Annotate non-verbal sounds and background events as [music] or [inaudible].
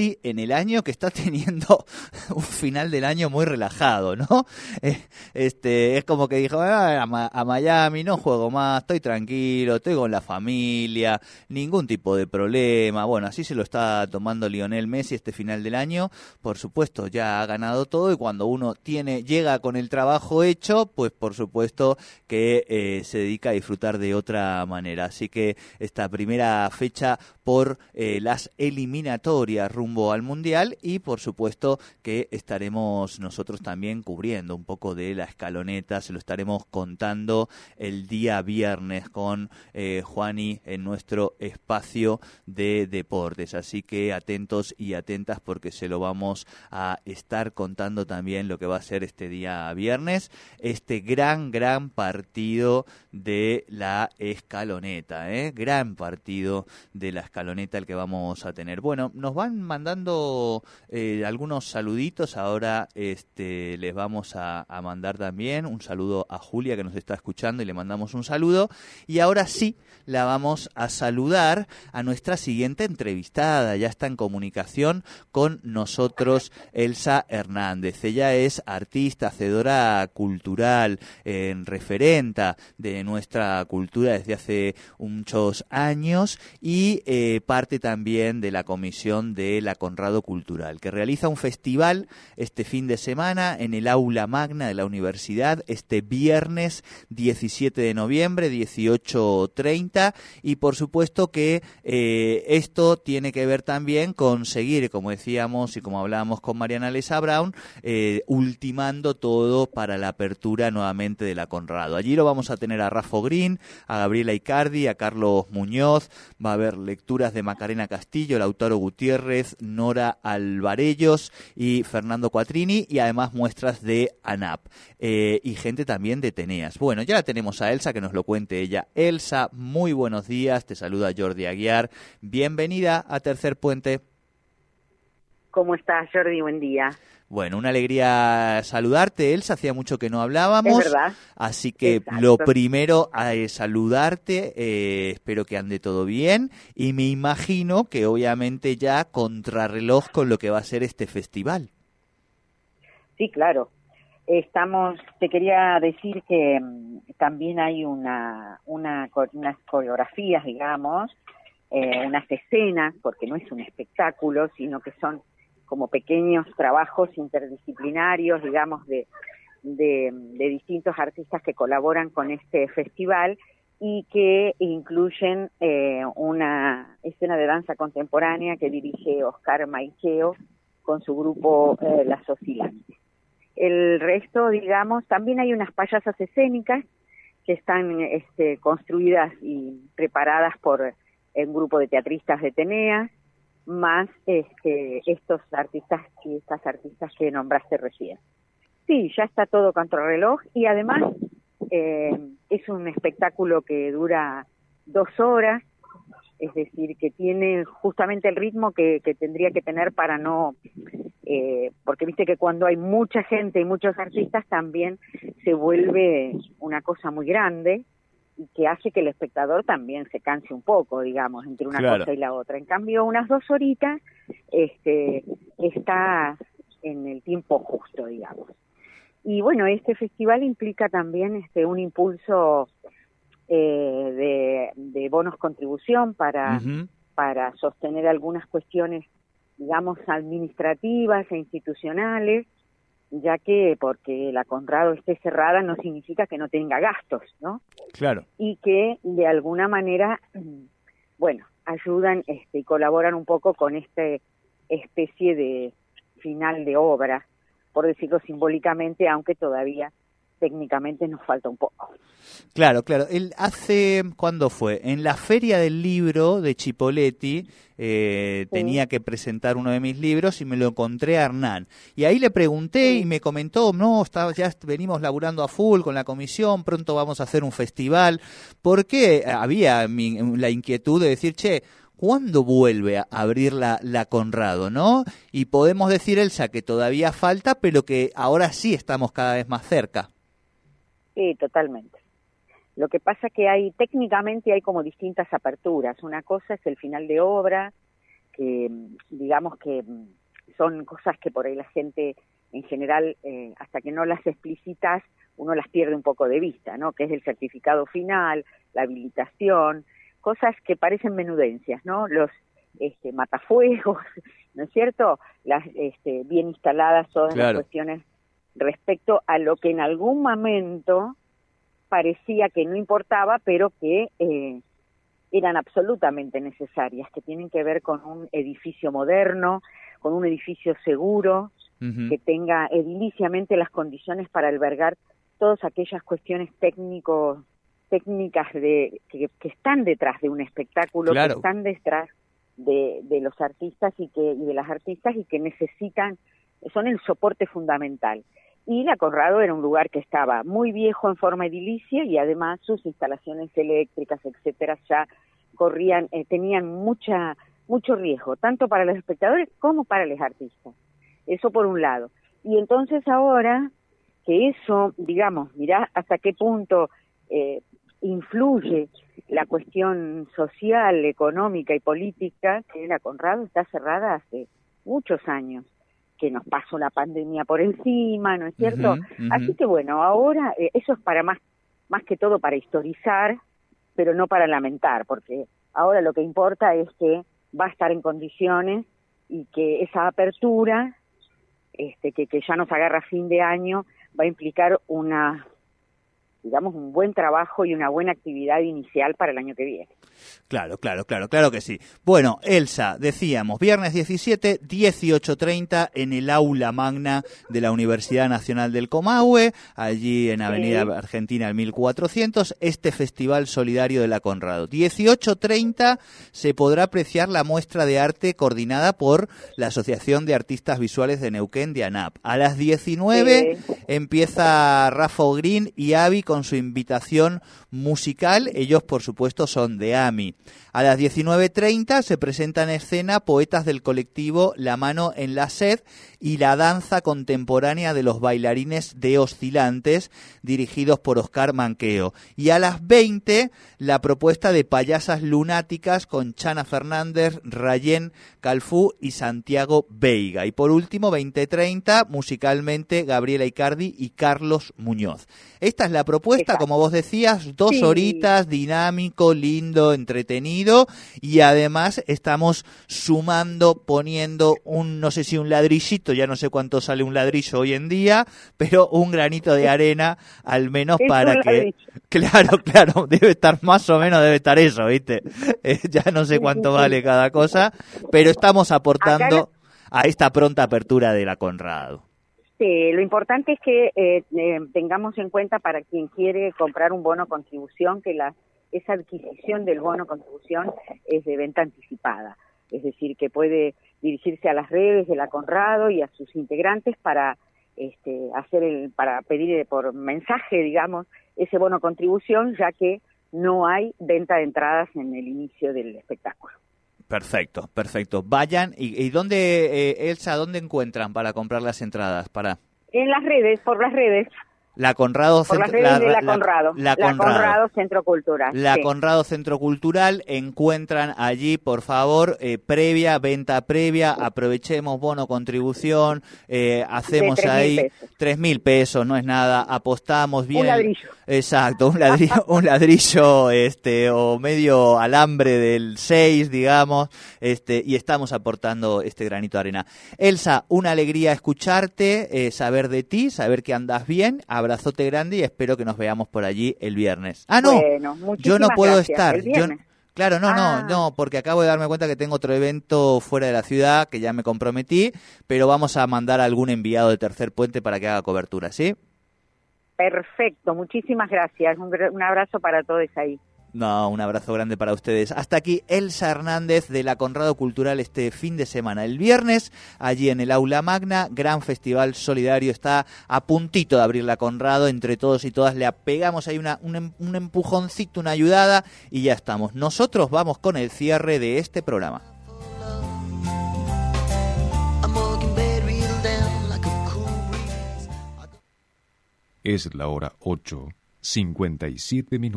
en el año que está [laughs] teniendo un final del año muy relajado, ¿no? Eh, este, es como que dijo, ah, a, Miami no juego más, estoy tranquilo, estoy con la familia, ningún tipo de problema. Bueno, así se lo está tomando Lionel Messi este final del año. Por supuesto, ya ha ganado todo y cuando uno tiene, llega con el trabajo hecho, pues por supuesto que eh, se dedica a disfrutar de otra manera. Así que esta primera fecha por eh, las eliminatorias al Mundial y por supuesto que estaremos nosotros también cubriendo un poco de la escaloneta, se lo estaremos contando el día viernes con eh, Juani en nuestro espacio de deportes. Así que atentos y atentas porque se lo vamos a estar contando también lo que va a ser este día viernes, este gran, gran partido de la escaloneta, ¿eh? gran partido de la escaloneta el que vamos a tener. Bueno, nos van mandando eh, algunos saluditos. Ahora este, les vamos a, mandar también un saludo a Julia que nos está escuchando y le mandamos un saludo. Y ahora sí, la vamos a saludar a nuestra siguiente entrevistada. Ya está en comunicación con nosotros Elsa Hernández. Ella es artista, hacedora cultural, en referenta de nuestra cultura desde hace muchos años y eh, parte también de la comisión de la Conrado Cultural, que realiza un festival este fin de semana en el aula magna de la universidad este viernes 17 de noviembre, 18.30 y por supuesto que eh, esto tiene que ver también con seguir, como decíamos y como hablábamos con Mariana Lesa Brown, eh, ultimando todo para la apertura nuevamente de la Conrado. Allí lo vamos a tener a Rafa Green, a Gabriela Icardi, a Carlos Muñoz, va a haber lecturas de Macarena Castillo, Lautaro Gutiérrez, Nora Alvarellos y Fernando Cuatrini y además muestras de ANAP eh, y gente también de Teneas. Bueno, ya la tenemos a Elsa que nos lo cuente ella. Elsa, muy buenos días, te saluda Jordi Aguiar, bienvenida a Tercer Puente. ¿Cómo estás, Jordi? Buen día. Bueno, una alegría saludarte, Elsa. Hacía mucho que no hablábamos. Es verdad. Así que lo primero es saludarte. Eh, espero que ande todo bien. Y me imagino que obviamente ya contrarreloj con lo que va a ser este festival. Sí, claro. Estamos, te quería decir que mm, también hay una, una, unas coreografías, digamos, eh, unas escenas, porque no es un espectáculo, sino que son como pequeños trabajos interdisciplinarios, digamos, de, de, distintos artistas que colaboran con este festival y que incluyen eh, una escena de danza contemporánea que dirige Oscar Maicheo con su grupo eh, Las Oscilantes. El resto, digamos, también hay unas payasas escénicas que están este, construidas y preparadas por un grupo de teatristas de Teneas, más este, estos artistas y estas artistas que nombraste recién. Sí, ya está todo contra reloj y además eh, es un espectáculo que dura dos horas, es decir, que tiene justamente el ritmo que, tendría que tener para no, eh, porque viste que cuando hay mucha gente y muchos artistas también se vuelve una cosa muy grande y que hace que el espectador también se canse un poco, digamos, entre una cosa y la otra. En cambio, unas dos horitas este, está en el tiempo justo, digamos. Y bueno, este festival implica también este, un impulso eh, de, bonos contribución para, para sostener algunas cuestiones, digamos, administrativas e institucionales ya que porque la Conrado esté cerrada no significa que no tenga gastos, ¿no? Claro. Y que de alguna manera, [clears throat] bueno, ayudan este, y colaboran un poco con esta especie de final de obra, por decirlo simbólicamente, aunque todavía técnicamente nos falta un poco. Claro, claro. Él hace, ¿cuándo fue? En la feria del libro de Chipoletti eh, tenía que presentar uno de mis libros y me lo encontré a Hernán. Y ahí le pregunté y me comentó, no, está, ya venimos laburando a full con la comisión, pronto vamos a hacer un festival. Porque había la inquietud de decir, che, ¿cuándo vuelve a abrir la, la, Conrado, no? Y podemos decir, Elsa, que todavía falta, pero que ahora sí estamos cada vez más cerca. Sí, totalmente. Lo que pasa que hay, técnicamente hay como distintas aperturas. Una cosa es el final de obra, que, digamos que son cosas que por ahí la gente en general, eh, hasta que no las explicitas, uno las pierde un poco de vista, ¿no? Que es el certificado final, la habilitación, cosas que parecen menudencias, ¿no? Los este, [laughs] matafuegos, ¿no es cierto? Las este, bien instaladas todas las cuestiones respecto a lo que en algún momento parecía que no importaba, pero que eh, eran absolutamente necesarias, que tienen que ver con un edificio moderno, con un edificio seguro, que tenga ediliciamente las condiciones para albergar todas aquellas cuestiones técnicos técnicas de que, están detrás de un espectáculo, que están detrás de, de los artistas y que y de las artistas y que necesitan son el soporte fundamental. Y la Conrado era un lugar que estaba muy viejo en forma edilicia y además sus instalaciones eléctricas, etcétera, ya corrían, eh, tenían mucha mucho riesgo, tanto para los espectadores como para los artistas. Eso por un lado. Y entonces ahora que eso, digamos, mirá hasta qué punto eh, influye la cuestión social, económica y política, que la Conrado está cerrada hace muchos años, que nos pasó la pandemia por encima, ¿no es cierto? Así que bueno, ahora eh, eso es para más, más que todo para historizar, pero no para lamentar, porque ahora lo que importa es que va a estar en condiciones y que esa apertura, este, que, que ya nos agarra fin de año, va a implicar una digamos, un buen trabajo y una buena actividad inicial para el año que viene. Claro, claro, claro, claro que sí. Bueno, Elsa, decíamos, viernes 17, 18.30 en el aula magna de la Universidad Nacional del Comahue, allí en Avenida Argentina, el 1400, este Festival Solidario de la Conrado. 18.30 se podrá apreciar la muestra de arte coordinada por la Asociación de Artistas Visuales de Neuquén de ANAP. A las 19 empieza Rafa Green y Avi con su invitación musical. Ellos, por supuesto, son de AMI. A las 19.30 se presenta en escena poetas del colectivo La Mano en la Sed y la danza contemporánea de los bailarines de Oscilantes, dirigidos por Oscar Manqueo. Y a las 20, la propuesta de payasas lunáticas con Chana Fernández, Rayén Calfú y Santiago Veiga. Y por último, 20.30, musicalmente Gabriela Icardi y Carlos Muñoz. Esta es la propuesta, como vos decías, dos horitas, dinámico, lindo, entretenido y además estamos sumando, poniendo un, no sé si un ladrillito, ya no sé cuánto sale un ladrillo hoy en día, pero un granito de arena al menos [laughs] para que... [laughs] Claro, claro, debe estar más o menos, debe estar eso, ¿viste? [laughs] Eh, ya no sé cuánto vale cada cosa, pero estamos aportando a esta pronta apertura de la Conrado. Sí, lo importante es que eh, eh, tengamos en cuenta para quien quiere comprar un bono contribución que la, esa adquisición del bono contribución es de venta anticipada, es decir, que puede dirigirse a las redes de la Conrado y a sus integrantes para este, hacer el, para pedir por mensaje, digamos, ese bono contribución, ya que no hay venta de entradas en el inicio del espectáculo. Perfecto, perfecto. Vayan y, y dónde, eh, Elsa, dónde encuentran para comprar las entradas para. En las redes, por las redes. La Conrado Por la, la, Conrado. La, Conrado. Centro Cultural. La Conrado Centro Cultural. Encuentran allí, por favor, eh, previa, venta previa. Aprovechemos bono contribución. Eh, hacemos ahí tres mil pesos, no es nada. Apostamos bien. Un ladrillo. Exacto, un ladrillo, [laughs] un ladrillo este, o medio alambre del 6, digamos. Este, y estamos aportando este granito de arena. Elsa, una alegría escucharte, eh, saber de ti, saber que andas bien abrazote grande y espero que nos veamos por allí el viernes. Ah, no, yo no puedo estar. claro, no, no, ah. no, porque acabo de darme cuenta que tengo otro evento fuera de la ciudad que ya me comprometí, pero vamos a mandar a algún enviado de Tercer Puente para que haga cobertura, ¿sí? Perfecto, muchísimas gracias. Un, un abrazo para todos ahí. No, un abrazo grande para ustedes. Hasta aquí Elsa Hernández de la Conrado Cultural este fin de semana. El viernes, allí en el Aula Magna, gran festival solidario. Está a puntito de abrir la Conrado. Entre todos y todas le apegamos ahí un, em, un empujoncito, una ayudada y ya estamos. Nosotros vamos con el cierre de este programa. Es la hora 8, 57 minutos.